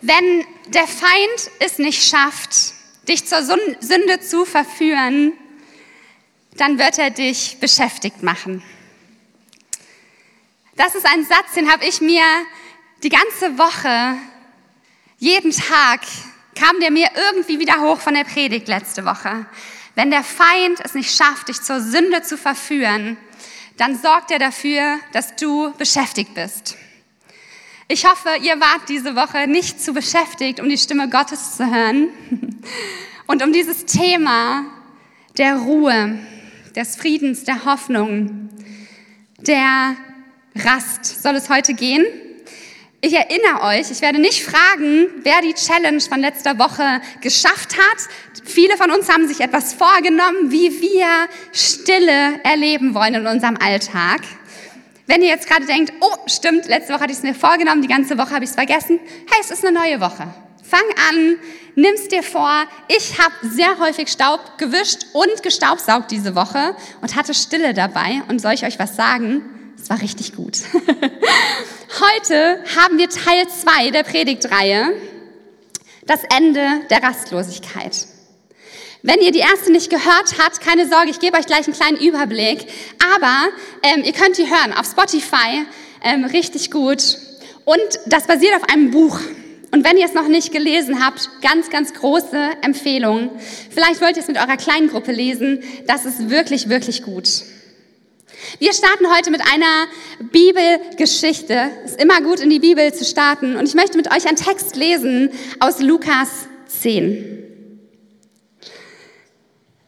Wenn der Feind es nicht schafft, dich zur Sünde zu verführen, dann wird er dich beschäftigt machen. Das ist ein Satz, den habe ich mir die ganze Woche, jeden Tag, kam der mir irgendwie wieder hoch von der Predigt letzte Woche. Wenn der Feind es nicht schafft, dich zur Sünde zu verführen, dann sorgt er dafür, dass du beschäftigt bist. Ich hoffe, ihr wart diese Woche nicht zu beschäftigt, um die Stimme Gottes zu hören und um dieses Thema der Ruhe, des Friedens, der Hoffnung, der Rast soll es heute gehen. Ich erinnere euch, ich werde nicht fragen, wer die Challenge von letzter Woche geschafft hat. Viele von uns haben sich etwas vorgenommen, wie wir Stille erleben wollen in unserem Alltag. Wenn ihr jetzt gerade denkt, oh, stimmt, letzte Woche hatte ich es mir vorgenommen, die ganze Woche habe ich es vergessen. Hey, es ist eine neue Woche. Fang an, nimm's dir vor. Ich habe sehr häufig Staub gewischt und gestaubsaugt diese Woche und hatte Stille dabei. Und soll ich euch was sagen? Es war richtig gut. Heute haben wir Teil 2 der Predigtreihe, das Ende der Rastlosigkeit. Wenn ihr die erste nicht gehört habt, keine Sorge, ich gebe euch gleich einen kleinen Überblick. Aber ähm, ihr könnt die hören auf Spotify, ähm, richtig gut. Und das basiert auf einem Buch. Und wenn ihr es noch nicht gelesen habt, ganz, ganz große Empfehlung. Vielleicht wollt ihr es mit eurer kleinen Gruppe lesen. Das ist wirklich, wirklich gut. Wir starten heute mit einer Bibelgeschichte. Es ist immer gut, in die Bibel zu starten. Und ich möchte mit euch einen Text lesen aus Lukas 10.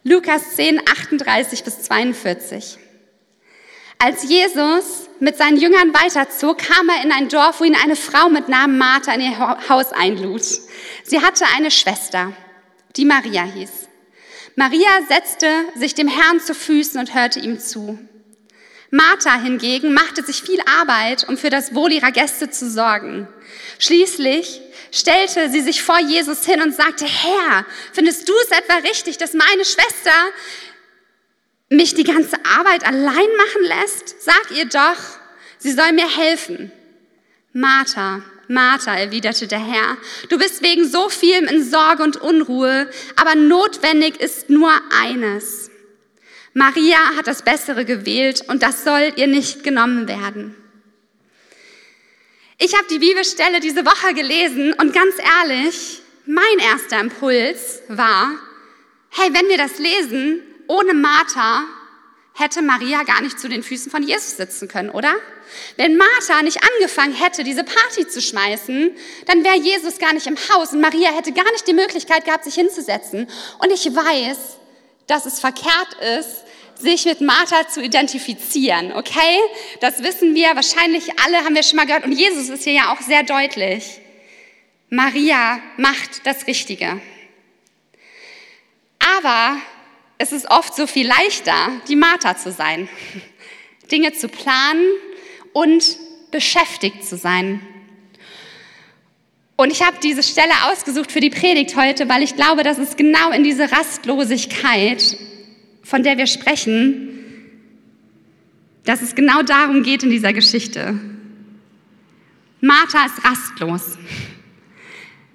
Lukas 10, 38 bis 42. Als Jesus mit seinen Jüngern weiterzog, kam er in ein Dorf, wo ihn eine Frau mit Namen Martha in ihr Haus einlud. Sie hatte eine Schwester, die Maria hieß. Maria setzte sich dem Herrn zu Füßen und hörte ihm zu. Martha hingegen machte sich viel Arbeit, um für das Wohl ihrer Gäste zu sorgen. Schließlich stellte sie sich vor Jesus hin und sagte, Herr, findest du es etwa richtig, dass meine Schwester mich die ganze Arbeit allein machen lässt? Sag ihr doch, sie soll mir helfen. Martha, Martha, erwiderte der Herr, du bist wegen so vielem in Sorge und Unruhe, aber notwendig ist nur eines. Maria hat das Bessere gewählt und das soll ihr nicht genommen werden. Ich habe die Bibelstelle diese Woche gelesen und ganz ehrlich, mein erster Impuls war, hey, wenn wir das lesen, ohne Martha hätte Maria gar nicht zu den Füßen von Jesus sitzen können, oder? Wenn Martha nicht angefangen hätte, diese Party zu schmeißen, dann wäre Jesus gar nicht im Haus und Maria hätte gar nicht die Möglichkeit gehabt, sich hinzusetzen. Und ich weiß, dass es verkehrt ist, sich mit Martha zu identifizieren, okay? Das wissen wir, wahrscheinlich alle haben wir schon mal gehört und Jesus ist hier ja auch sehr deutlich. Maria macht das Richtige. Aber es ist oft so viel leichter, die Martha zu sein, Dinge zu planen und beschäftigt zu sein. Und ich habe diese Stelle ausgesucht für die Predigt heute, weil ich glaube, dass es genau in diese Rastlosigkeit, von der wir sprechen, dass es genau darum geht in dieser Geschichte. Martha ist rastlos.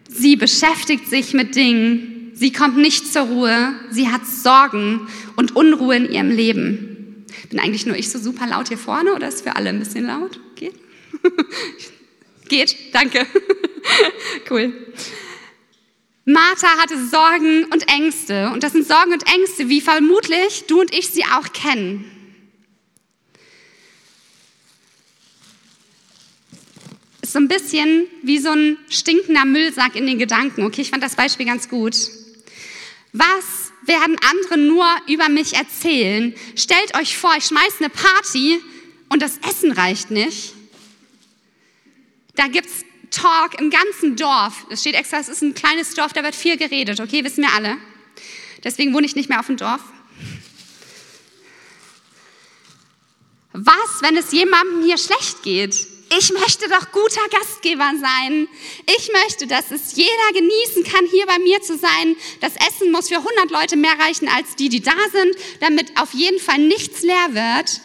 Sie beschäftigt sich mit Dingen, sie kommt nicht zur Ruhe, sie hat Sorgen und Unruhe in ihrem Leben. Bin eigentlich nur ich so super laut hier vorne oder ist für alle ein bisschen laut? Geht? Geht, danke. cool. Martha hatte Sorgen und Ängste. Und das sind Sorgen und Ängste, wie vermutlich du und ich sie auch kennen. Ist so ein bisschen wie so ein stinkender Müllsack in den Gedanken. Okay, ich fand das Beispiel ganz gut. Was werden andere nur über mich erzählen? Stellt euch vor, ich schmeiße eine Party und das Essen reicht nicht. Da gibt's Talk im ganzen Dorf. Es steht extra, es ist ein kleines Dorf, da wird viel geredet, okay, wissen wir alle. Deswegen wohne ich nicht mehr auf dem Dorf. Was, wenn es jemandem hier schlecht geht? Ich möchte doch guter Gastgeber sein. Ich möchte, dass es jeder genießen kann, hier bei mir zu sein. Das Essen muss für 100 Leute mehr reichen als die, die da sind, damit auf jeden Fall nichts leer wird.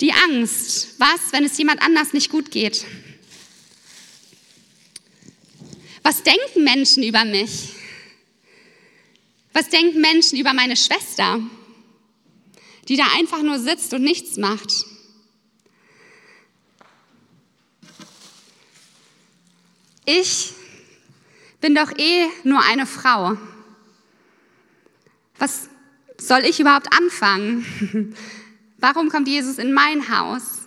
Die Angst, was, wenn es jemand anders nicht gut geht? Was denken Menschen über mich? Was denken Menschen über meine Schwester, die da einfach nur sitzt und nichts macht? Ich bin doch eh nur eine Frau. Was soll ich überhaupt anfangen? Warum kommt Jesus in mein Haus?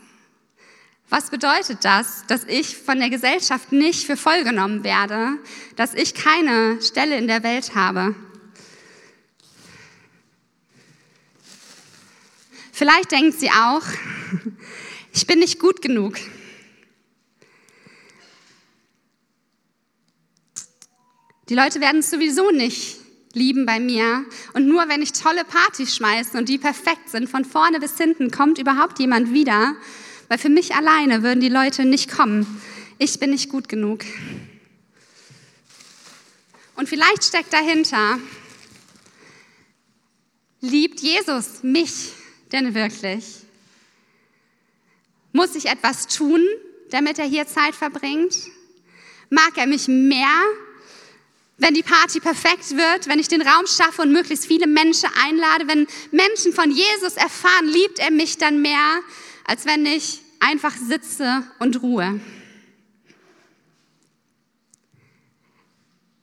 Was bedeutet das, dass ich von der Gesellschaft nicht für voll genommen werde, dass ich keine Stelle in der Welt habe? Vielleicht denkt sie auch, ich bin nicht gut genug. Die Leute werden es sowieso nicht lieben bei mir. Und nur wenn ich tolle Partys schmeiße und die perfekt sind, von vorne bis hinten, kommt überhaupt jemand wieder. Weil für mich alleine würden die Leute nicht kommen. Ich bin nicht gut genug. Und vielleicht steckt dahinter, liebt Jesus mich denn wirklich? Muss ich etwas tun, damit er hier Zeit verbringt? Mag er mich mehr wenn die Party perfekt wird, wenn ich den Raum schaffe und möglichst viele Menschen einlade, wenn Menschen von Jesus erfahren, liebt er mich dann mehr, als wenn ich einfach sitze und ruhe.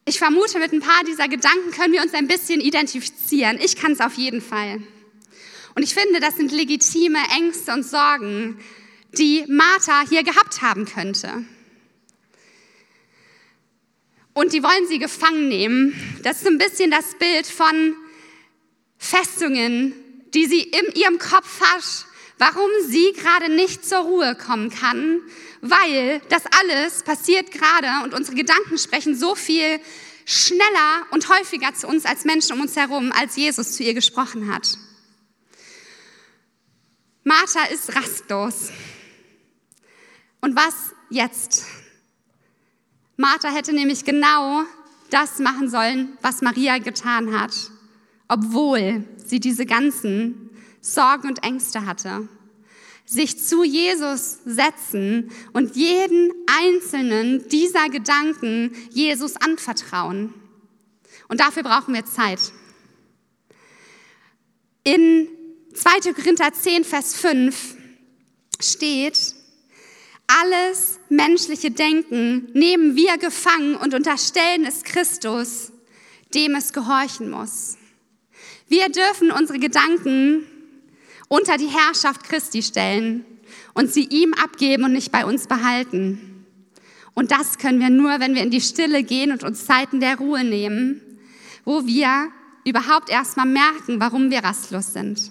Ich vermute, mit ein paar dieser Gedanken können wir uns ein bisschen identifizieren. Ich kann es auf jeden Fall. Und ich finde, das sind legitime Ängste und Sorgen, die Martha hier gehabt haben könnte und die wollen sie gefangen nehmen. Das ist ein bisschen das Bild von Festungen, die sie in ihrem Kopf hat, warum sie gerade nicht zur Ruhe kommen kann, weil das alles passiert gerade und unsere Gedanken sprechen so viel schneller und häufiger zu uns als Menschen um uns herum, als Jesus zu ihr gesprochen hat. Martha ist rastlos. Und was jetzt? Martha hätte nämlich genau das machen sollen, was Maria getan hat, obwohl sie diese ganzen Sorgen und Ängste hatte. Sich zu Jesus setzen und jeden einzelnen dieser Gedanken Jesus anvertrauen. Und dafür brauchen wir Zeit. In 2. Korinther 10, Vers 5 steht, alles menschliche Denken nehmen wir gefangen und unterstellen es Christus, dem es gehorchen muss. Wir dürfen unsere Gedanken unter die Herrschaft Christi stellen und sie ihm abgeben und nicht bei uns behalten. Und das können wir nur, wenn wir in die Stille gehen und uns Zeiten der Ruhe nehmen, wo wir überhaupt erstmal merken, warum wir rastlos sind.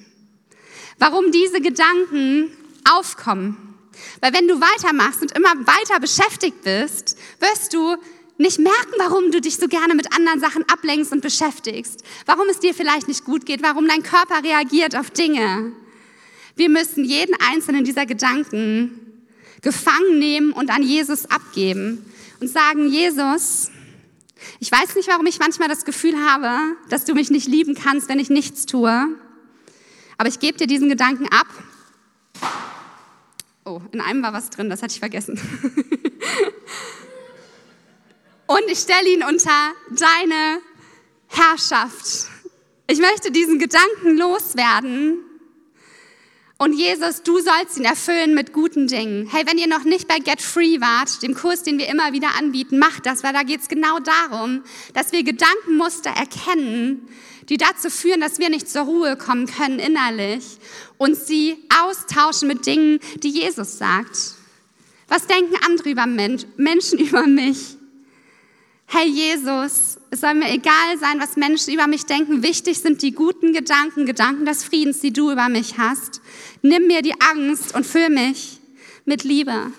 Warum diese Gedanken aufkommen. Weil wenn du weitermachst und immer weiter beschäftigt bist, wirst du nicht merken, warum du dich so gerne mit anderen Sachen ablenkst und beschäftigst, warum es dir vielleicht nicht gut geht, warum dein Körper reagiert auf Dinge. Wir müssen jeden einzelnen dieser Gedanken gefangen nehmen und an Jesus abgeben und sagen, Jesus, ich weiß nicht, warum ich manchmal das Gefühl habe, dass du mich nicht lieben kannst, wenn ich nichts tue, aber ich gebe dir diesen Gedanken ab Oh, in einem war was drin, das hatte ich vergessen. Und ich stelle ihn unter deine Herrschaft. Ich möchte diesen Gedanken loswerden. Und Jesus, du sollst ihn erfüllen mit guten Dingen. Hey, wenn ihr noch nicht bei Get Free wart, dem Kurs, den wir immer wieder anbieten, macht das, weil da geht es genau darum, dass wir Gedankenmuster erkennen, die dazu führen, dass wir nicht zur Ruhe kommen können innerlich und sie austauschen mit Dingen, die Jesus sagt. Was denken andere über Mensch, Menschen über mich? Hey Jesus, es soll mir egal sein, was Menschen über mich denken. Wichtig sind die guten Gedanken, Gedanken des Friedens, die du über mich hast. Nimm mir die Angst und füll mich mit Liebe.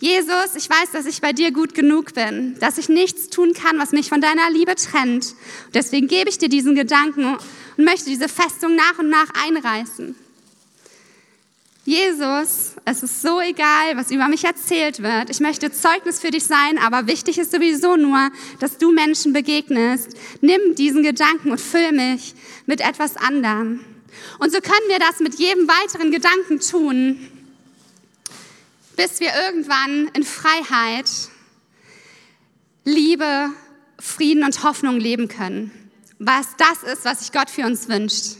Jesus, ich weiß, dass ich bei dir gut genug bin, dass ich nichts tun kann, was mich von deiner Liebe trennt. deswegen gebe ich dir diesen Gedanken und möchte diese Festung nach und nach einreißen. Jesus, es ist so egal, was über mich erzählt wird. Ich möchte Zeugnis für dich sein, aber wichtig ist sowieso nur, dass du Menschen begegnest. Nimm diesen Gedanken und füll mich mit etwas anderem. Und so können wir das mit jedem weiteren Gedanken tun bis wir irgendwann in Freiheit Liebe, Frieden und Hoffnung leben können. Was das ist, was sich Gott für uns wünscht.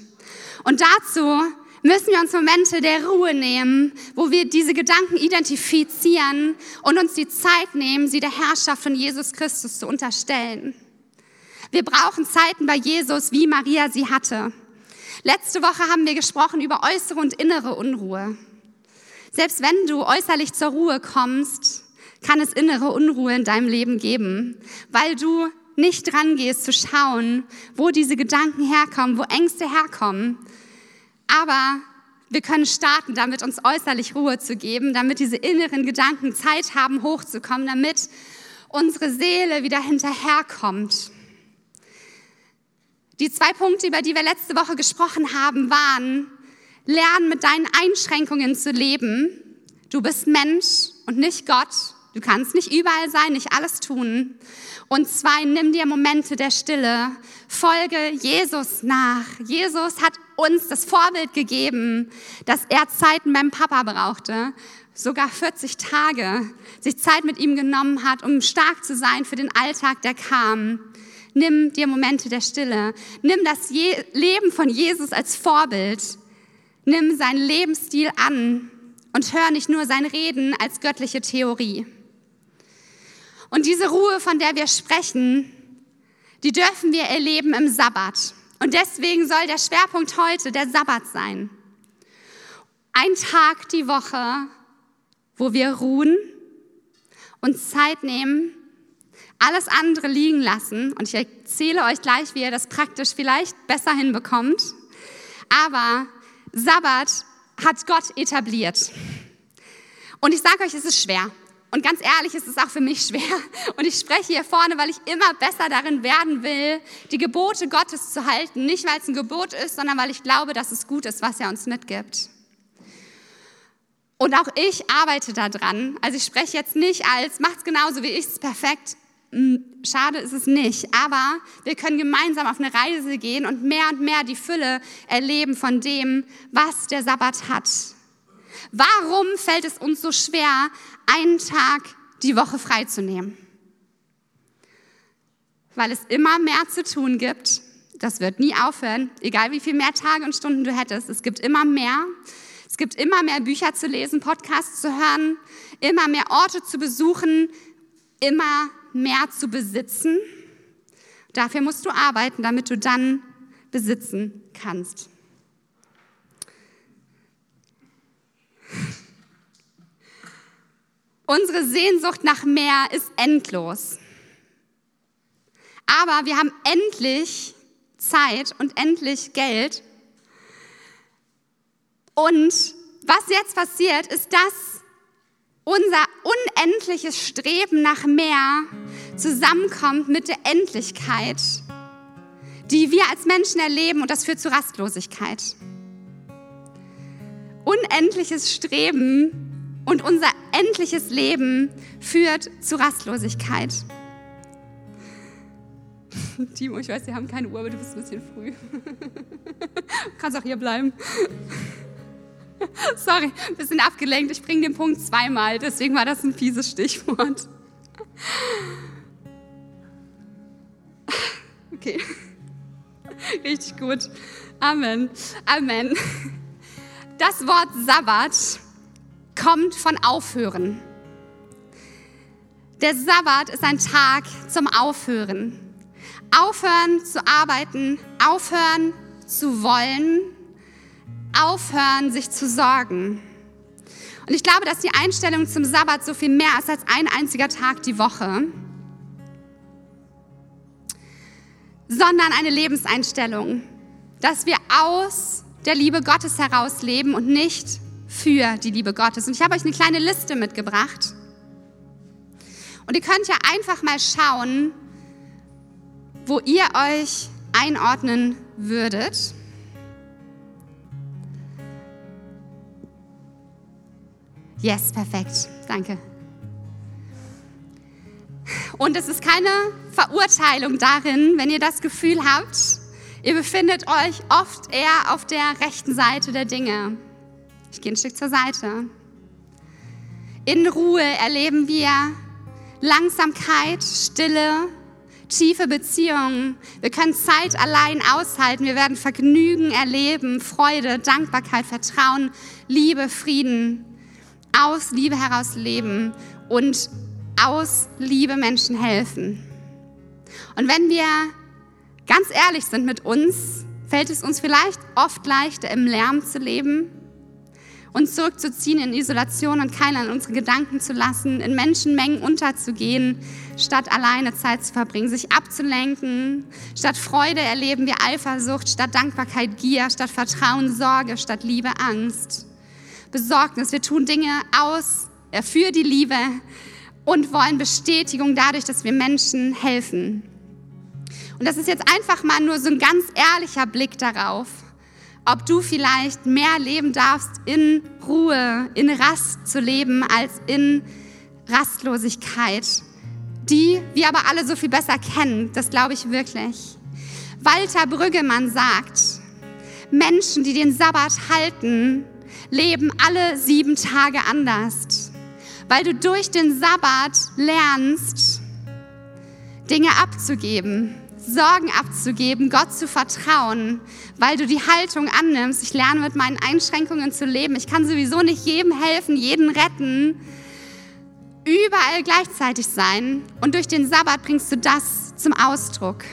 Und dazu müssen wir uns Momente der Ruhe nehmen, wo wir diese Gedanken identifizieren und uns die Zeit nehmen, sie der Herrschaft von Jesus Christus zu unterstellen. Wir brauchen Zeiten bei Jesus, wie Maria sie hatte. Letzte Woche haben wir gesprochen über äußere und innere Unruhe. Selbst wenn du äußerlich zur Ruhe kommst, kann es innere Unruhe in deinem Leben geben, weil du nicht dran gehst zu schauen, wo diese Gedanken herkommen, wo Ängste herkommen. Aber wir können starten, damit uns äußerlich Ruhe zu geben, damit diese inneren Gedanken Zeit haben, hochzukommen, damit unsere Seele wieder hinterherkommt. Die zwei Punkte, über die wir letzte Woche gesprochen haben, waren, lernen mit deinen Einschränkungen zu leben. Du bist Mensch und nicht Gott. Du kannst nicht überall sein, nicht alles tun. Und zwei, nimm dir Momente der Stille. Folge Jesus nach. Jesus hat uns das Vorbild gegeben, dass er Zeiten beim Papa brauchte. Sogar 40 Tage sich Zeit mit ihm genommen hat, um stark zu sein für den Alltag, der kam. Nimm dir Momente der Stille. Nimm das Leben von Jesus als Vorbild. Nimm seinen Lebensstil an und hör nicht nur sein Reden als göttliche Theorie. Und diese Ruhe, von der wir sprechen, die dürfen wir erleben im Sabbat. Und deswegen soll der Schwerpunkt heute der Sabbat sein. Ein Tag die Woche, wo wir ruhen und Zeit nehmen, alles andere liegen lassen. Und ich erzähle euch gleich, wie ihr das praktisch vielleicht besser hinbekommt. Aber Sabbat hat Gott etabliert. Und ich sage euch, es ist schwer. Und ganz ehrlich, es ist auch für mich schwer. Und ich spreche hier vorne, weil ich immer besser darin werden will, die Gebote Gottes zu halten. Nicht, weil es ein Gebot ist, sondern weil ich glaube, dass es gut ist, was er uns mitgibt. Und auch ich arbeite daran. Also ich spreche jetzt nicht als, macht's genauso wie ich, es perfekt. Hm, schade ist es nicht. Aber wir können gemeinsam auf eine Reise gehen und mehr und mehr die Fülle erleben von dem, was der Sabbat hat. Warum fällt es uns so schwer, einen Tag die Woche freizunehmen? Weil es immer mehr zu tun gibt. Das wird nie aufhören, egal wie viel mehr Tage und Stunden du hättest. Es gibt immer mehr. Es gibt immer mehr Bücher zu lesen, Podcasts zu hören, immer mehr Orte zu besuchen, immer mehr zu besitzen. Dafür musst du arbeiten, damit du dann besitzen kannst. Unsere Sehnsucht nach mehr ist endlos. Aber wir haben endlich Zeit und endlich Geld. Und was jetzt passiert, ist, dass unser unendliches Streben nach mehr zusammenkommt mit der Endlichkeit, die wir als Menschen erleben und das führt zu Rastlosigkeit. Unendliches Streben und unser endliches Leben führt zu Rastlosigkeit. Timo, ich weiß, wir haben keine Uhr, aber du bist ein bisschen früh. Du kannst auch hier bleiben. Sorry, ein bisschen abgelenkt. Ich bringe den Punkt zweimal, deswegen war das ein fieses Stichwort. Okay. Richtig gut. Amen. Amen. Das Wort Sabbat kommt von Aufhören. Der Sabbat ist ein Tag zum Aufhören. Aufhören zu arbeiten, aufhören zu wollen, aufhören sich zu sorgen. Und ich glaube, dass die Einstellung zum Sabbat so viel mehr ist als ein einziger Tag die Woche, sondern eine Lebenseinstellung, dass wir aus der Liebe Gottes heraus leben und nicht für die Liebe Gottes. Und ich habe euch eine kleine Liste mitgebracht. Und ihr könnt ja einfach mal schauen, wo ihr euch einordnen würdet. Yes, perfekt. Danke. Und es ist keine Verurteilung darin, wenn ihr das Gefühl habt, ihr befindet euch oft eher auf der rechten Seite der Dinge. Ich gehe ein Stück zur Seite. In Ruhe erleben wir Langsamkeit, Stille, tiefe Beziehungen. Wir können Zeit allein aushalten. Wir werden Vergnügen erleben, Freude, Dankbarkeit, Vertrauen, Liebe, Frieden. Aus Liebe heraus leben und aus Liebe Menschen helfen. Und wenn wir ganz ehrlich sind mit uns, fällt es uns vielleicht oft leichter, im Lärm zu leben, uns zurückzuziehen in Isolation und keiner an unsere Gedanken zu lassen, in Menschenmengen unterzugehen, statt alleine Zeit zu verbringen, sich abzulenken. Statt Freude erleben wir Eifersucht, statt Dankbarkeit Gier, statt Vertrauen Sorge, statt Liebe Angst. Besorgnis, wir tun Dinge aus, äh, für die Liebe und wollen Bestätigung dadurch, dass wir Menschen helfen. Und das ist jetzt einfach mal nur so ein ganz ehrlicher Blick darauf, ob du vielleicht mehr leben darfst, in Ruhe, in Rast zu leben, als in Rastlosigkeit, die wir aber alle so viel besser kennen. Das glaube ich wirklich. Walter Brüggemann sagt, Menschen, die den Sabbat halten, leben alle sieben Tage anders, weil du durch den Sabbat lernst, Dinge abzugeben, Sorgen abzugeben, Gott zu vertrauen, weil du die Haltung annimmst, ich lerne mit meinen Einschränkungen zu leben, ich kann sowieso nicht jedem helfen, jeden retten, überall gleichzeitig sein und durch den Sabbat bringst du das zum Ausdruck.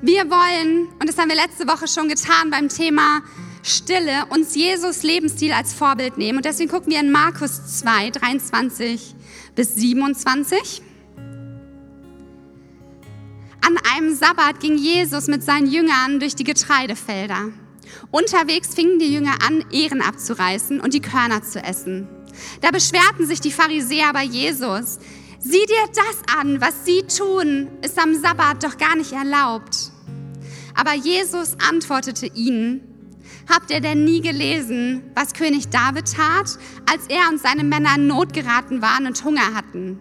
Wir wollen, und das haben wir letzte Woche schon getan beim Thema Stille, uns Jesus Lebensstil als Vorbild nehmen. Und deswegen gucken wir in Markus 2, 23 bis 27. An einem Sabbat ging Jesus mit seinen Jüngern durch die Getreidefelder. Unterwegs fingen die Jünger an, Ehren abzureißen und die Körner zu essen. Da beschwerten sich die Pharisäer bei Jesus. Sieh dir das an, was sie tun, ist am Sabbat doch gar nicht erlaubt. Aber Jesus antwortete ihnen, Habt ihr denn nie gelesen, was König David tat, als er und seine Männer in Not geraten waren und Hunger hatten?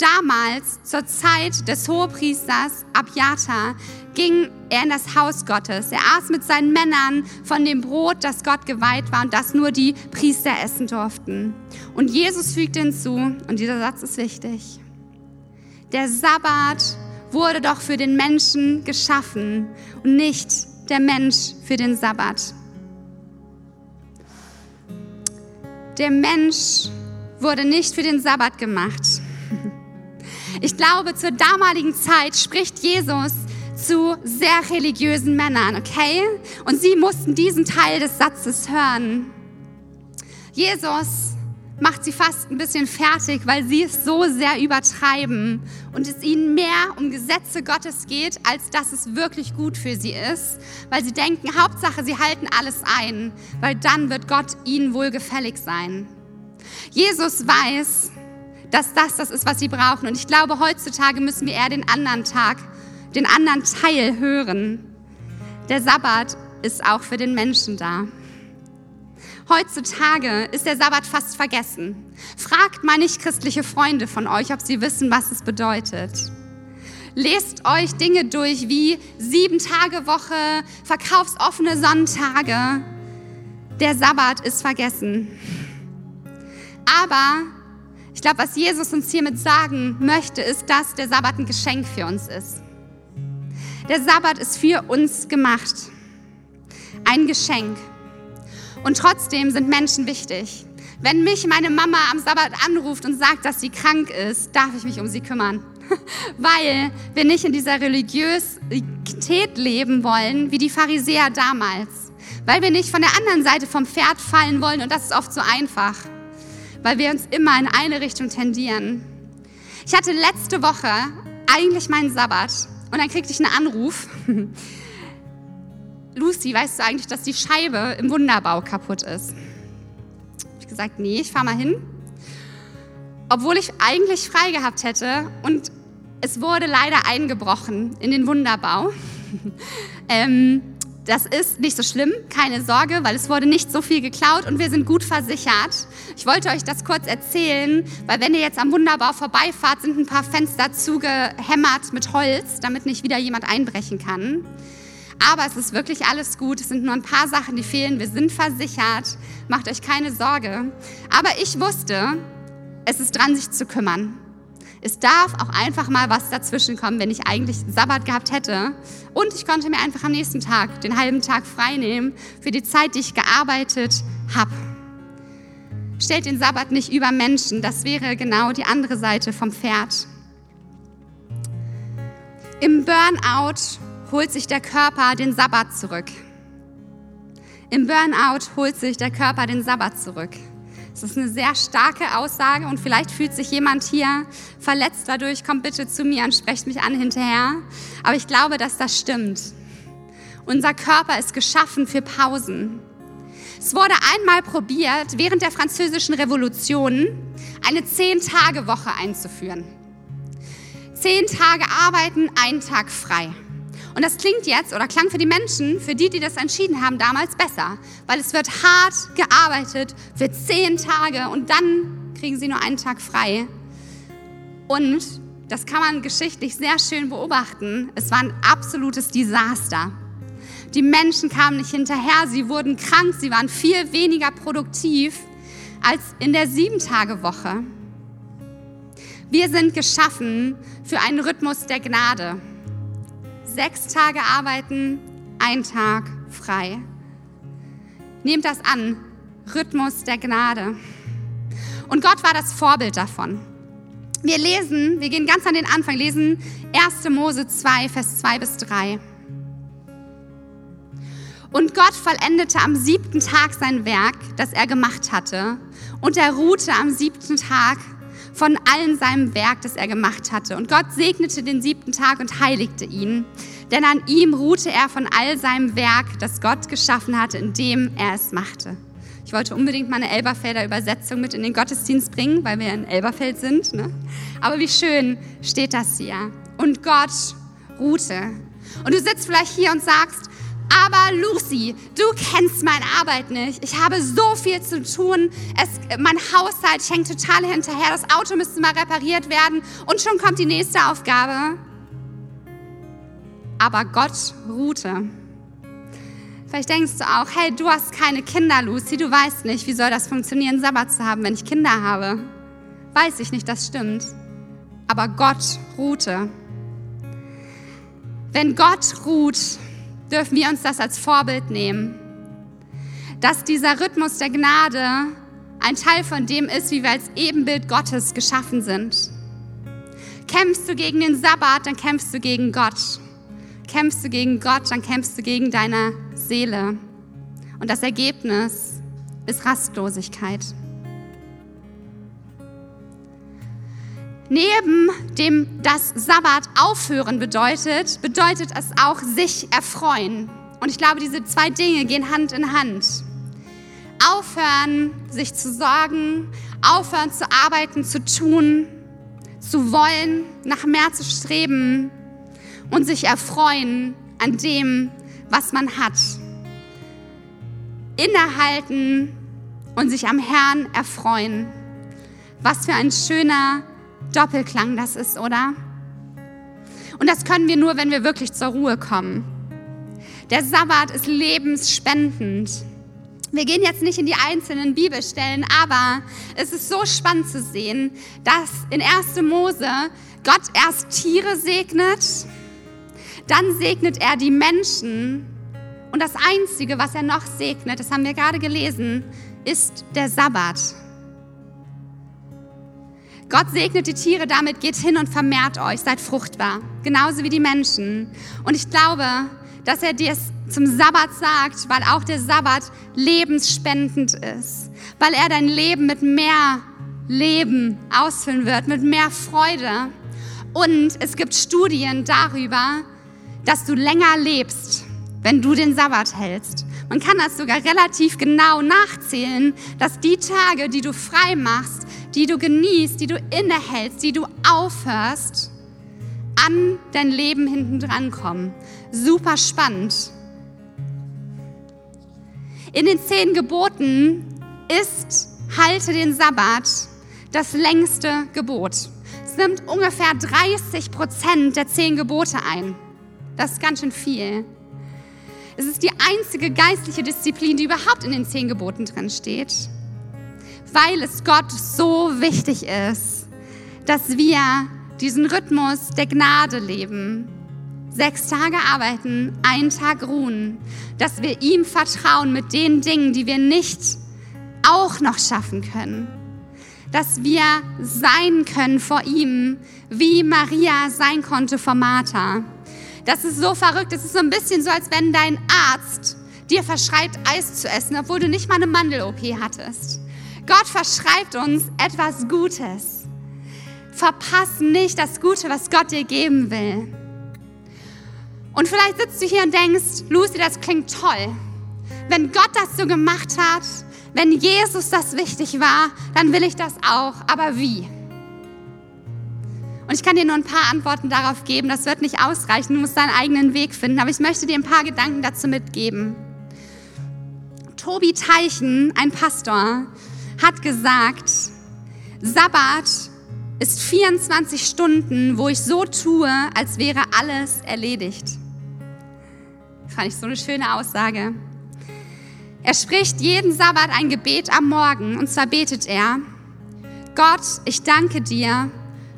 Damals, zur Zeit des Hohepriesters Abjata, ging er in das Haus Gottes. Er aß mit seinen Männern von dem Brot, das Gott geweiht war und das nur die Priester essen durften. Und Jesus fügte hinzu, und dieser Satz ist wichtig, der Sabbat wurde doch für den Menschen geschaffen und nicht der Mensch für den Sabbat. Der Mensch wurde nicht für den Sabbat gemacht. Ich glaube, zur damaligen Zeit spricht Jesus zu sehr religiösen Männern, okay? Und sie mussten diesen Teil des Satzes hören. Jesus macht sie fast ein bisschen fertig, weil sie es so sehr übertreiben und es ihnen mehr um Gesetze Gottes geht, als dass es wirklich gut für sie ist, weil sie denken, Hauptsache, sie halten alles ein, weil dann wird Gott ihnen wohlgefällig sein. Jesus weiß, dass das das ist, was sie brauchen und ich glaube, heutzutage müssen wir eher den anderen Tag, den anderen Teil hören. Der Sabbat ist auch für den Menschen da. Heutzutage ist der Sabbat fast vergessen. Fragt mal nicht christliche Freunde von euch, ob sie wissen, was es bedeutet. Lest euch Dinge durch wie sieben Tage Woche, verkaufsoffene Sonntage. Der Sabbat ist vergessen. Aber ich glaube, was Jesus uns hiermit sagen möchte, ist, dass der Sabbat ein Geschenk für uns ist. Der Sabbat ist für uns gemacht. Ein Geschenk. Und trotzdem sind Menschen wichtig. Wenn mich meine Mama am Sabbat anruft und sagt, dass sie krank ist, darf ich mich um sie kümmern. Weil wir nicht in dieser Religiosität leben wollen, wie die Pharisäer damals. Weil wir nicht von der anderen Seite vom Pferd fallen wollen und das ist oft so einfach. Weil wir uns immer in eine Richtung tendieren. Ich hatte letzte Woche eigentlich meinen Sabbat und dann kriegte ich einen Anruf Lucy, weißt du eigentlich, dass die Scheibe im Wunderbau kaputt ist? Ich gesagt, nee, ich fahr mal hin. Obwohl ich eigentlich frei gehabt hätte und es wurde leider eingebrochen in den Wunderbau. ähm, das ist nicht so schlimm, keine Sorge, weil es wurde nicht so viel geklaut und wir sind gut versichert. Ich wollte euch das kurz erzählen, weil wenn ihr jetzt am Wunderbau vorbeifahrt, sind ein paar Fenster zugehämmert mit Holz, damit nicht wieder jemand einbrechen kann. Aber es ist wirklich alles gut. Es sind nur ein paar Sachen, die fehlen. Wir sind versichert. Macht euch keine Sorge. Aber ich wusste, es ist dran, sich zu kümmern. Es darf auch einfach mal was dazwischen kommen, wenn ich eigentlich Sabbat gehabt hätte. Und ich konnte mir einfach am nächsten Tag den halben Tag frei nehmen für die Zeit, die ich gearbeitet habe. Stellt den Sabbat nicht über Menschen. Das wäre genau die andere Seite vom Pferd. Im Burnout holt sich der Körper den Sabbat zurück. Im Burnout holt sich der Körper den Sabbat zurück. Das ist eine sehr starke Aussage und vielleicht fühlt sich jemand hier verletzt dadurch. Kommt bitte zu mir und sprecht mich an hinterher. Aber ich glaube, dass das stimmt. Unser Körper ist geschaffen für Pausen. Es wurde einmal probiert, während der Französischen Revolution eine Zehn-Tage-Woche einzuführen. Zehn Tage arbeiten, einen Tag frei. Und das klingt jetzt oder klang für die Menschen, für die, die das entschieden haben, damals besser, weil es wird hart gearbeitet für zehn Tage und dann kriegen sie nur einen Tag frei. Und das kann man geschichtlich sehr schön beobachten. Es war ein absolutes Desaster. Die Menschen kamen nicht hinterher, sie wurden krank, sie waren viel weniger produktiv als in der Sieben-Tage-Woche. Wir sind geschaffen für einen Rhythmus der Gnade. Sechs Tage arbeiten, ein Tag frei. Nehmt das an, Rhythmus der Gnade. Und Gott war das Vorbild davon. Wir lesen, wir gehen ganz an den Anfang, lesen 1. Mose 2, Vers 2 bis 3. Und Gott vollendete am siebten Tag sein Werk, das er gemacht hatte, und er ruhte am siebten Tag von allen seinem Werk, das er gemacht hatte. Und Gott segnete den siebten Tag und heiligte ihn, denn an ihm ruhte er von all seinem Werk, das Gott geschaffen hatte, indem er es machte. Ich wollte unbedingt meine Elberfelder Übersetzung mit in den Gottesdienst bringen, weil wir in Elberfeld sind. Ne? Aber wie schön steht das hier. Und Gott ruhte. Und du sitzt vielleicht hier und sagst, aber Lucy, du kennst meine Arbeit nicht. Ich habe so viel zu tun. Es, mein Haushalt, hänge total hinterher. Das Auto müsste mal repariert werden. Und schon kommt die nächste Aufgabe. Aber Gott ruhte. Vielleicht denkst du auch, hey, du hast keine Kinder, Lucy. Du weißt nicht, wie soll das funktionieren, Sabbat zu haben, wenn ich Kinder habe. Weiß ich nicht, das stimmt. Aber Gott ruhte. Wenn Gott ruht, dürfen wir uns das als Vorbild nehmen. Dass dieser Rhythmus der Gnade ein Teil von dem ist, wie wir als Ebenbild Gottes geschaffen sind. Kämpfst du gegen den Sabbat, dann kämpfst du gegen Gott. Kämpfst du gegen Gott, dann kämpfst du gegen deine Seele. Und das Ergebnis ist Rastlosigkeit. Neben dem das Sabbat aufhören bedeutet, bedeutet es auch sich erfreuen. Und ich glaube, diese zwei Dinge gehen Hand in Hand. Aufhören, sich zu sorgen, aufhören zu arbeiten, zu tun, zu wollen, nach mehr zu streben und sich erfreuen an dem, was man hat. Innehalten und sich am Herrn erfreuen. Was für ein schöner Doppelklang das ist, oder? Und das können wir nur, wenn wir wirklich zur Ruhe kommen. Der Sabbat ist lebensspendend. Wir gehen jetzt nicht in die einzelnen Bibelstellen, aber es ist so spannend zu sehen, dass in 1. Mose Gott erst Tiere segnet, dann segnet er die Menschen und das Einzige, was er noch segnet, das haben wir gerade gelesen, ist der Sabbat. Gott segnet die Tiere damit, geht hin und vermehrt euch, seid fruchtbar, genauso wie die Menschen. Und ich glaube, dass er dir es zum Sabbat sagt, weil auch der Sabbat lebensspendend ist, weil er dein Leben mit mehr Leben ausfüllen wird, mit mehr Freude. Und es gibt Studien darüber, dass du länger lebst, wenn du den Sabbat hältst. Man kann das sogar relativ genau nachzählen, dass die Tage, die du frei machst, die du genießt, die du innehältst, die du aufhörst, an dein Leben hinten dran kommen. Super spannend. In den zehn Geboten ist halte den Sabbat das längste Gebot. Es nimmt ungefähr 30 Prozent der zehn Gebote ein. Das ist ganz schön viel. Es ist die einzige geistliche Disziplin, die überhaupt in den zehn Geboten drin steht weil es Gott so wichtig ist, dass wir diesen Rhythmus der Gnade leben. Sechs Tage arbeiten, einen Tag ruhen, dass wir ihm vertrauen mit den Dingen, die wir nicht auch noch schaffen können. Dass wir sein können vor ihm, wie Maria sein konnte vor Martha. Das ist so verrückt. Es ist so ein bisschen so, als wenn dein Arzt dir verschreibt, Eis zu essen, obwohl du nicht mal eine Mandel-OP hattest. Gott verschreibt uns etwas Gutes. Verpass nicht das Gute, was Gott dir geben will. Und vielleicht sitzt du hier und denkst, Lucy, das klingt toll. Wenn Gott das so gemacht hat, wenn Jesus das wichtig war, dann will ich das auch. Aber wie? Und ich kann dir nur ein paar Antworten darauf geben. Das wird nicht ausreichen. Du musst deinen eigenen Weg finden. Aber ich möchte dir ein paar Gedanken dazu mitgeben. Tobi Teichen, ein Pastor, hat gesagt, Sabbat ist 24 Stunden, wo ich so tue, als wäre alles erledigt. Fand ich so eine schöne Aussage. Er spricht jeden Sabbat ein Gebet am Morgen und zwar betet er, Gott, ich danke dir,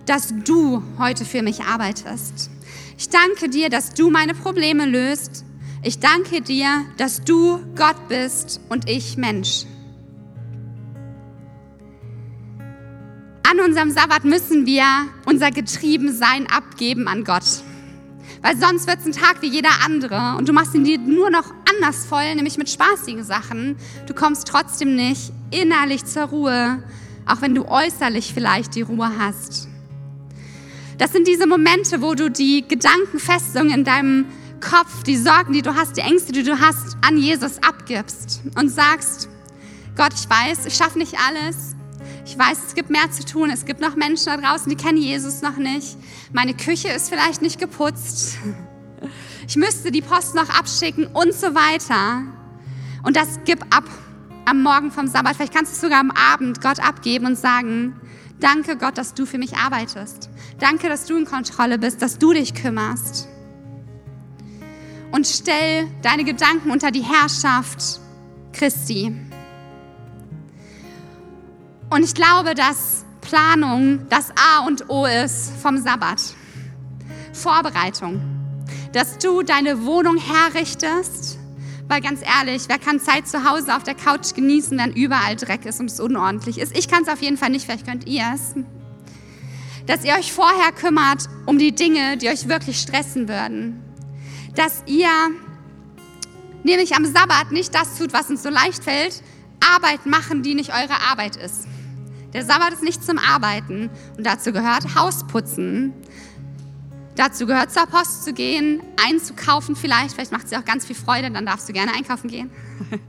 dass du heute für mich arbeitest. Ich danke dir, dass du meine Probleme löst. Ich danke dir, dass du Gott bist und ich Mensch. An unserem Sabbat müssen wir unser Getriebensein abgeben an Gott. Weil sonst wird es ein Tag wie jeder andere und du machst ihn dir nur noch anders voll, nämlich mit spaßigen Sachen. Du kommst trotzdem nicht innerlich zur Ruhe, auch wenn du äußerlich vielleicht die Ruhe hast. Das sind diese Momente, wo du die Gedankenfestungen in deinem Kopf, die Sorgen, die du hast, die Ängste, die du hast, an Jesus abgibst und sagst, Gott, ich weiß, ich schaffe nicht alles. Ich weiß, es gibt mehr zu tun. Es gibt noch Menschen da draußen, die kennen Jesus noch nicht. Meine Küche ist vielleicht nicht geputzt. Ich müsste die Post noch abschicken und so weiter. Und das gib ab am Morgen vom Sabbat. Vielleicht kannst du es sogar am Abend Gott abgeben und sagen, Danke Gott, dass du für mich arbeitest. Danke, dass du in Kontrolle bist, dass du dich kümmerst. Und stell deine Gedanken unter die Herrschaft Christi. Und ich glaube, dass Planung das A und O ist vom Sabbat. Vorbereitung. Dass du deine Wohnung herrichtest, weil ganz ehrlich, wer kann Zeit zu Hause auf der Couch genießen, wenn überall Dreck ist und es unordentlich ist? Ich kann es auf jeden Fall nicht, vielleicht könnt ihr es. Dass ihr euch vorher kümmert um die Dinge, die euch wirklich stressen würden. Dass ihr nämlich am Sabbat nicht das tut, was uns so leicht fällt, Arbeit machen, die nicht eure Arbeit ist. Der Sabbat ist nicht zum Arbeiten und dazu gehört Hausputzen, Dazu gehört zur Post zu gehen, einzukaufen vielleicht. Vielleicht macht es dir auch ganz viel Freude, dann darfst du gerne einkaufen gehen.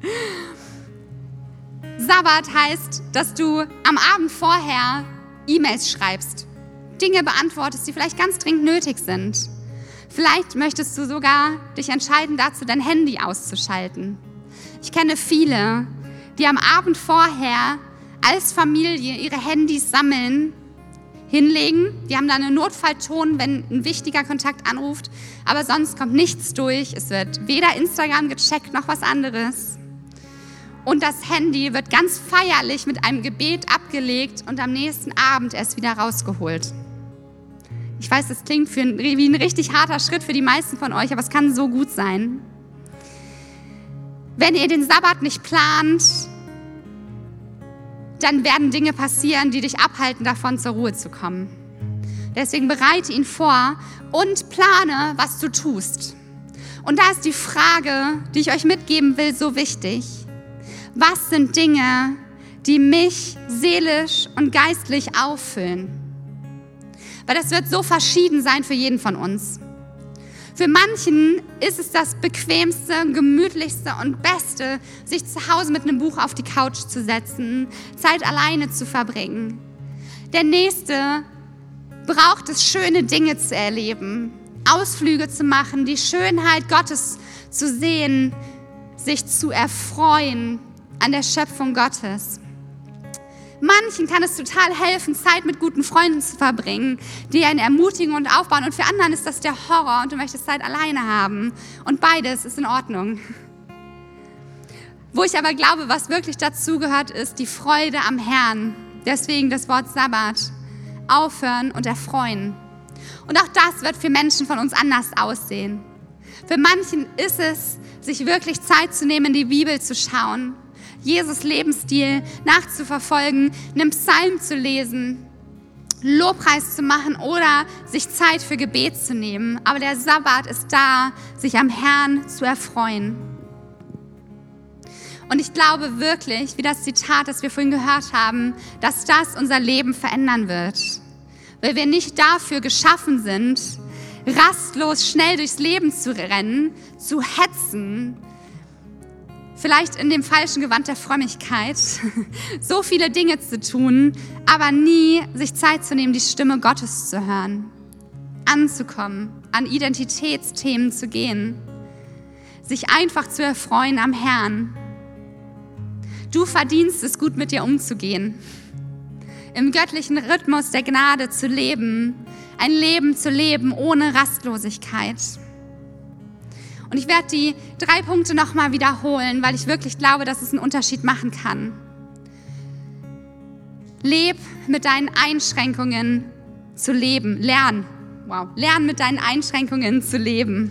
Sabbat heißt, dass du am Abend vorher E-Mails schreibst, Dinge beantwortest, die vielleicht ganz dringend nötig sind. Vielleicht möchtest du sogar dich entscheiden dazu, dein Handy auszuschalten. Ich kenne viele, die am Abend vorher als Familie ihre Handys sammeln hinlegen. Die haben da einen Notfallton, wenn ein wichtiger Kontakt anruft. Aber sonst kommt nichts durch. Es wird weder Instagram gecheckt noch was anderes. Und das Handy wird ganz feierlich mit einem Gebet abgelegt und am nächsten Abend erst wieder rausgeholt. Ich weiß, das klingt ein, wie ein richtig harter Schritt für die meisten von euch, aber es kann so gut sein. Wenn ihr den Sabbat nicht plant, dann werden Dinge passieren, die dich abhalten, davon zur Ruhe zu kommen. Deswegen bereite ihn vor und plane, was du tust. Und da ist die Frage, die ich euch mitgeben will, so wichtig. Was sind Dinge, die mich seelisch und geistlich auffüllen? Weil das wird so verschieden sein für jeden von uns. Für manchen ist es das bequemste, gemütlichste und beste, sich zu Hause mit einem Buch auf die Couch zu setzen, Zeit alleine zu verbringen. Der nächste braucht es, schöne Dinge zu erleben, Ausflüge zu machen, die Schönheit Gottes zu sehen, sich zu erfreuen an der Schöpfung Gottes. Manchen kann es total helfen, Zeit mit guten Freunden zu verbringen, die einen ermutigen und aufbauen. Und für anderen ist das der Horror und du möchtest Zeit alleine haben. Und beides ist in Ordnung. Wo ich aber glaube, was wirklich dazu gehört, ist die Freude am Herrn. Deswegen das Wort Sabbat. aufhören und erfreuen. Und auch das wird für Menschen von uns anders aussehen. Für manchen ist es, sich wirklich Zeit zu nehmen, die Bibel zu schauen, Jesus Lebensstil nachzuverfolgen, einen Psalm zu lesen, Lobpreis zu machen oder sich Zeit für Gebet zu nehmen. Aber der Sabbat ist da, sich am Herrn zu erfreuen. Und ich glaube wirklich, wie das Zitat, das wir vorhin gehört haben, dass das unser Leben verändern wird. Weil wir nicht dafür geschaffen sind, rastlos schnell durchs Leben zu rennen, zu hetzen, vielleicht in dem falschen Gewand der Frömmigkeit, so viele Dinge zu tun, aber nie sich Zeit zu nehmen, die Stimme Gottes zu hören, anzukommen, an Identitätsthemen zu gehen, sich einfach zu erfreuen am Herrn. Du verdienst es, gut mit dir umzugehen, im göttlichen Rhythmus der Gnade zu leben, ein Leben zu leben ohne Rastlosigkeit. Und ich werde die drei Punkte nochmal wiederholen, weil ich wirklich glaube, dass es einen Unterschied machen kann. Leb mit deinen Einschränkungen zu leben. Lern. Wow. Lern mit deinen Einschränkungen zu leben.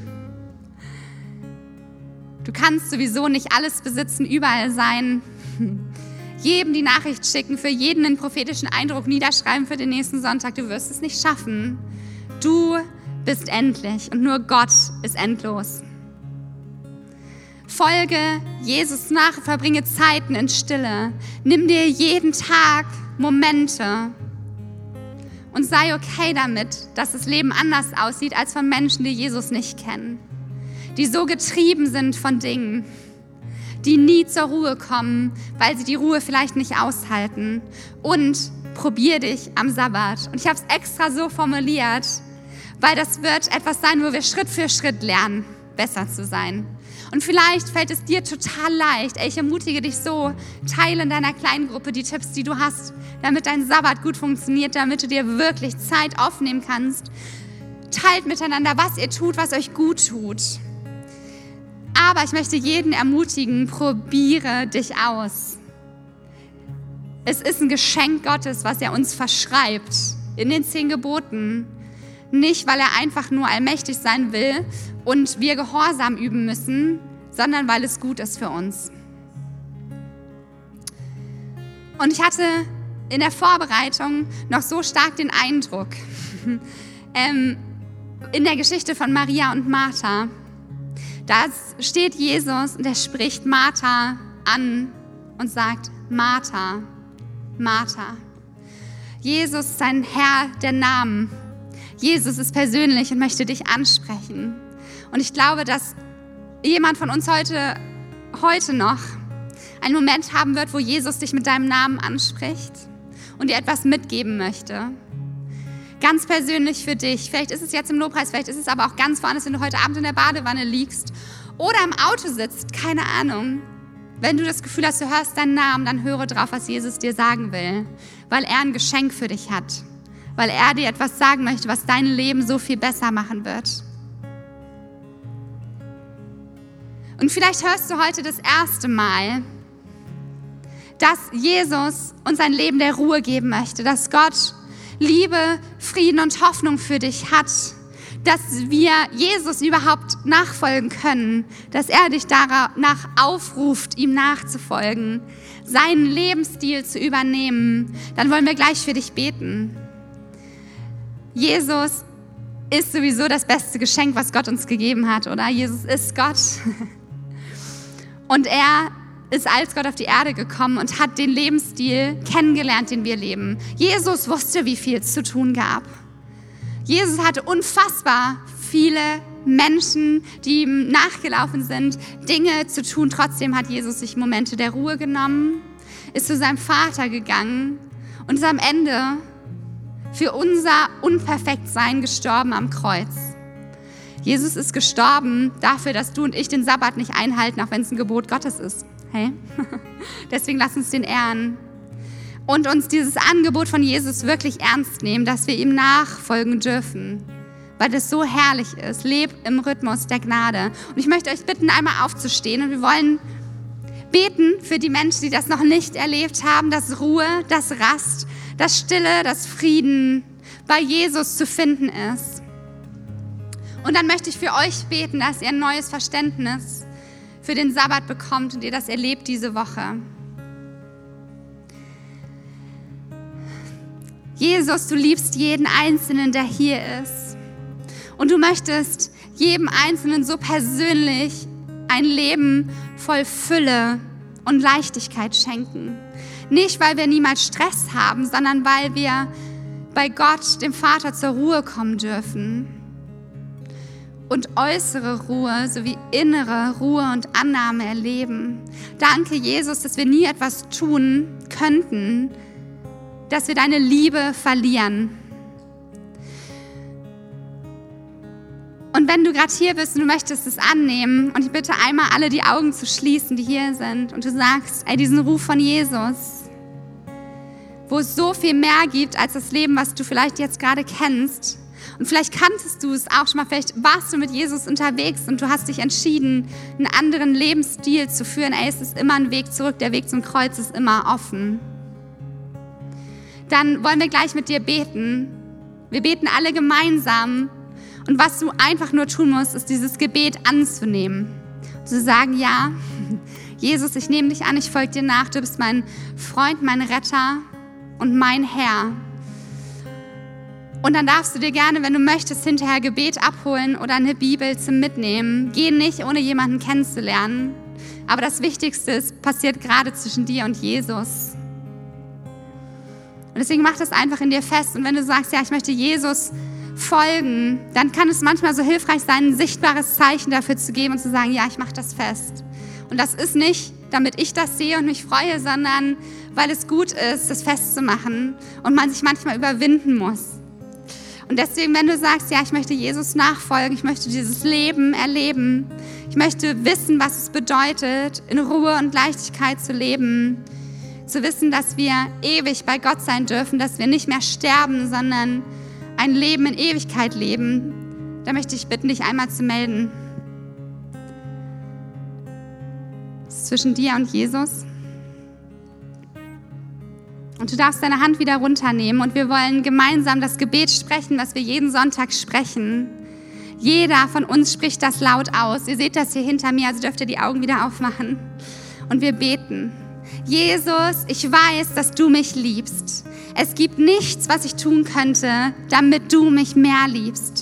Du kannst sowieso nicht alles besitzen, überall sein. Jedem die Nachricht schicken, für jeden einen prophetischen Eindruck niederschreiben für den nächsten Sonntag. Du wirst es nicht schaffen. Du bist endlich und nur Gott ist endlos. Folge Jesus nach, verbringe Zeiten in Stille. Nimm dir jeden Tag Momente und sei okay damit, dass das Leben anders aussieht als von Menschen, die Jesus nicht kennen, die so getrieben sind von Dingen, die nie zur Ruhe kommen, weil sie die Ruhe vielleicht nicht aushalten. Und probier dich am Sabbat. Und ich habe es extra so formuliert, weil das wird etwas sein, wo wir Schritt für Schritt lernen, besser zu sein. Und vielleicht fällt es dir total leicht. Ich ermutige dich so, teile in deiner kleinen Gruppe die Tipps, die du hast, damit dein Sabbat gut funktioniert, damit du dir wirklich Zeit aufnehmen kannst. Teilt miteinander, was ihr tut, was euch gut tut. Aber ich möchte jeden ermutigen, probiere dich aus. Es ist ein Geschenk Gottes, was er uns verschreibt in den zehn Geboten. Nicht, weil er einfach nur allmächtig sein will und wir Gehorsam üben müssen, sondern weil es gut ist für uns. Und ich hatte in der Vorbereitung noch so stark den Eindruck, ähm, in der Geschichte von Maria und Martha, da steht Jesus und er spricht Martha an und sagt, Martha, Martha. Jesus ist ein Herr der Namen. Jesus ist persönlich und möchte dich ansprechen. Und ich glaube, dass jemand von uns heute, heute noch einen Moment haben wird, wo Jesus dich mit deinem Namen anspricht und dir etwas mitgeben möchte. Ganz persönlich für dich. Vielleicht ist es jetzt im Lobpreis, vielleicht ist es aber auch ganz woanders, wenn du heute Abend in der Badewanne liegst oder im Auto sitzt, keine Ahnung. Wenn du das Gefühl hast, du hörst deinen Namen, dann höre drauf, was Jesus dir sagen will, weil er ein Geschenk für dich hat, weil er dir etwas sagen möchte, was dein Leben so viel besser machen wird. Und vielleicht hörst du heute das erste Mal, dass Jesus uns ein Leben der Ruhe geben möchte, dass Gott Liebe, Frieden und Hoffnung für dich hat, dass wir Jesus überhaupt nachfolgen können, dass er dich danach aufruft, ihm nachzufolgen, seinen Lebensstil zu übernehmen, dann wollen wir gleich für dich beten. Jesus ist sowieso das beste Geschenk, was Gott uns gegeben hat, oder? Jesus ist Gott. Und er ist als Gott auf die Erde gekommen und hat den Lebensstil kennengelernt, den wir leben. Jesus wusste, wie viel es zu tun gab. Jesus hatte unfassbar viele Menschen, die ihm nachgelaufen sind, Dinge zu tun. Trotzdem hat Jesus sich Momente der Ruhe genommen, ist zu seinem Vater gegangen und ist am Ende für unser Unperfektsein gestorben am Kreuz. Jesus ist gestorben dafür, dass du und ich den Sabbat nicht einhalten, auch wenn es ein Gebot Gottes ist. Hey? Deswegen lass uns den ehren. Und uns dieses Angebot von Jesus wirklich ernst nehmen, dass wir ihm nachfolgen dürfen, weil das so herrlich ist. Leb im Rhythmus der Gnade. Und ich möchte euch bitten, einmal aufzustehen und wir wollen beten für die Menschen, die das noch nicht erlebt haben, dass Ruhe, dass Rast, dass Stille, dass Frieden bei Jesus zu finden ist. Und dann möchte ich für euch beten, dass ihr ein neues Verständnis für den Sabbat bekommt und ihr das erlebt diese Woche. Jesus, du liebst jeden Einzelnen, der hier ist. Und du möchtest jedem Einzelnen so persönlich ein Leben voll Fülle und Leichtigkeit schenken. Nicht, weil wir niemals Stress haben, sondern weil wir bei Gott, dem Vater, zur Ruhe kommen dürfen. Und äußere Ruhe sowie innere Ruhe und Annahme erleben. Danke, Jesus, dass wir nie etwas tun könnten, dass wir deine Liebe verlieren. Und wenn du gerade hier bist und du möchtest es annehmen, und ich bitte einmal alle die Augen zu schließen, die hier sind, und du sagst, ey, diesen Ruf von Jesus, wo es so viel mehr gibt als das Leben, was du vielleicht jetzt gerade kennst. Und vielleicht kanntest du es auch schon mal, vielleicht warst du mit Jesus unterwegs und du hast dich entschieden, einen anderen Lebensstil zu führen. Ey, es ist immer ein Weg zurück, der Weg zum Kreuz ist immer offen. Dann wollen wir gleich mit dir beten. Wir beten alle gemeinsam und was du einfach nur tun musst, ist dieses Gebet anzunehmen. Zu sagen, ja, Jesus, ich nehme dich an, ich folge dir nach, du bist mein Freund, mein Retter und mein Herr. Und dann darfst du dir gerne, wenn du möchtest, hinterher Gebet abholen oder eine Bibel zum Mitnehmen. Geh nicht, ohne jemanden kennenzulernen. Aber das Wichtigste ist, passiert gerade zwischen dir und Jesus. Und deswegen mach das einfach in dir fest. Und wenn du sagst, ja, ich möchte Jesus folgen, dann kann es manchmal so hilfreich sein, ein sichtbares Zeichen dafür zu geben und zu sagen, ja, ich mache das fest. Und das ist nicht, damit ich das sehe und mich freue, sondern weil es gut ist, das festzumachen und man sich manchmal überwinden muss. Und deswegen, wenn du sagst, ja, ich möchte Jesus nachfolgen, ich möchte dieses Leben erleben, ich möchte wissen, was es bedeutet, in Ruhe und Leichtigkeit zu leben, zu wissen, dass wir ewig bei Gott sein dürfen, dass wir nicht mehr sterben, sondern ein Leben in Ewigkeit leben, da möchte ich bitten, dich einmal zu melden. Zwischen dir und Jesus. Und du darfst deine Hand wieder runternehmen und wir wollen gemeinsam das Gebet sprechen, was wir jeden Sonntag sprechen. Jeder von uns spricht das laut aus. Ihr seht das hier hinter mir, also dürft ihr die Augen wieder aufmachen. Und wir beten. Jesus, ich weiß, dass du mich liebst. Es gibt nichts, was ich tun könnte, damit du mich mehr liebst.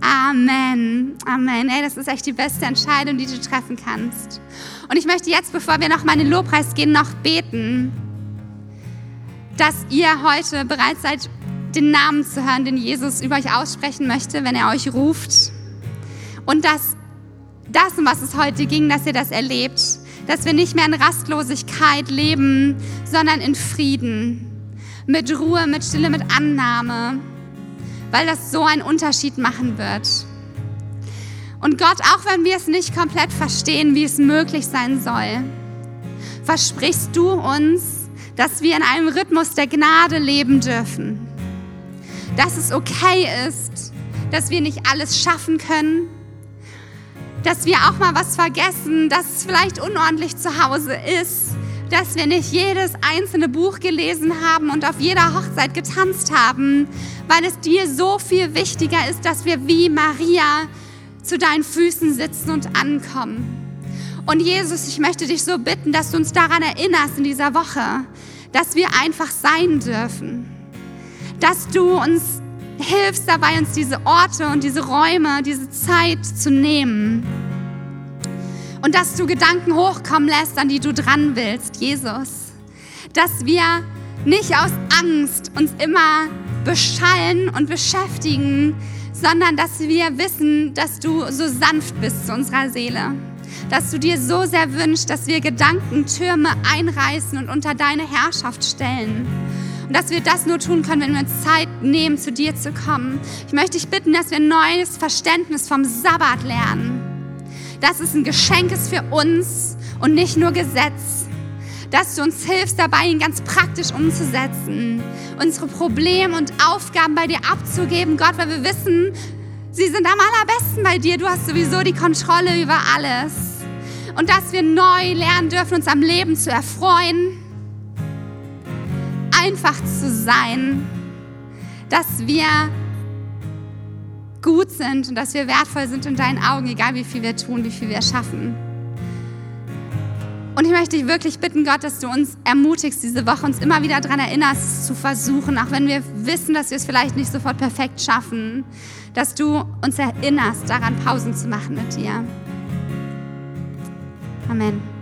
Amen. Amen. Ey, das ist echt die beste Entscheidung, die du treffen kannst. Und ich möchte jetzt, bevor wir noch mal in den Lobpreis gehen, noch beten, dass ihr heute bereit seid, den Namen zu hören, den Jesus über euch aussprechen möchte, wenn er euch ruft. Und dass das, um was es heute ging, dass ihr das erlebt, dass wir nicht mehr in Rastlosigkeit leben, sondern in Frieden, mit Ruhe, mit Stille, mit Annahme, weil das so einen Unterschied machen wird. Und Gott, auch wenn wir es nicht komplett verstehen, wie es möglich sein soll, versprichst du uns, dass wir in einem Rhythmus der Gnade leben dürfen. Dass es okay ist, dass wir nicht alles schaffen können, dass wir auch mal was vergessen, dass es vielleicht unordentlich zu Hause ist, dass wir nicht jedes einzelne Buch gelesen haben und auf jeder Hochzeit getanzt haben, weil es dir so viel wichtiger ist, dass wir wie Maria zu deinen Füßen sitzen und ankommen. Und Jesus, ich möchte dich so bitten, dass du uns daran erinnerst in dieser Woche, dass wir einfach sein dürfen dass du uns hilfst dabei, uns diese Orte und diese Räume, diese Zeit zu nehmen. Und dass du Gedanken hochkommen lässt, an die du dran willst, Jesus. Dass wir nicht aus Angst uns immer beschallen und beschäftigen, sondern dass wir wissen, dass du so sanft bist zu unserer Seele. dass du dir so sehr wünschst, dass wir Gedankentürme einreißen und unter deine Herrschaft stellen. Und dass wir das nur tun können, wenn wir uns Zeit nehmen, zu dir zu kommen. Ich möchte dich bitten, dass wir ein neues Verständnis vom Sabbat lernen. Dass es ein Geschenk ist für uns und nicht nur Gesetz. Dass du uns hilfst, dabei ihn ganz praktisch umzusetzen. Unsere Probleme und Aufgaben bei dir abzugeben, Gott, weil wir wissen, sie sind am allerbesten bei dir. Du hast sowieso die Kontrolle über alles. Und dass wir neu lernen dürfen, uns am Leben zu erfreuen einfach zu sein, dass wir gut sind und dass wir wertvoll sind in deinen Augen, egal wie viel wir tun, wie viel wir schaffen. Und ich möchte dich wirklich bitten, Gott, dass du uns ermutigst, diese Woche uns immer wieder daran erinnerst, zu versuchen, auch wenn wir wissen, dass wir es vielleicht nicht sofort perfekt schaffen, dass du uns erinnerst, daran Pausen zu machen mit dir. Amen.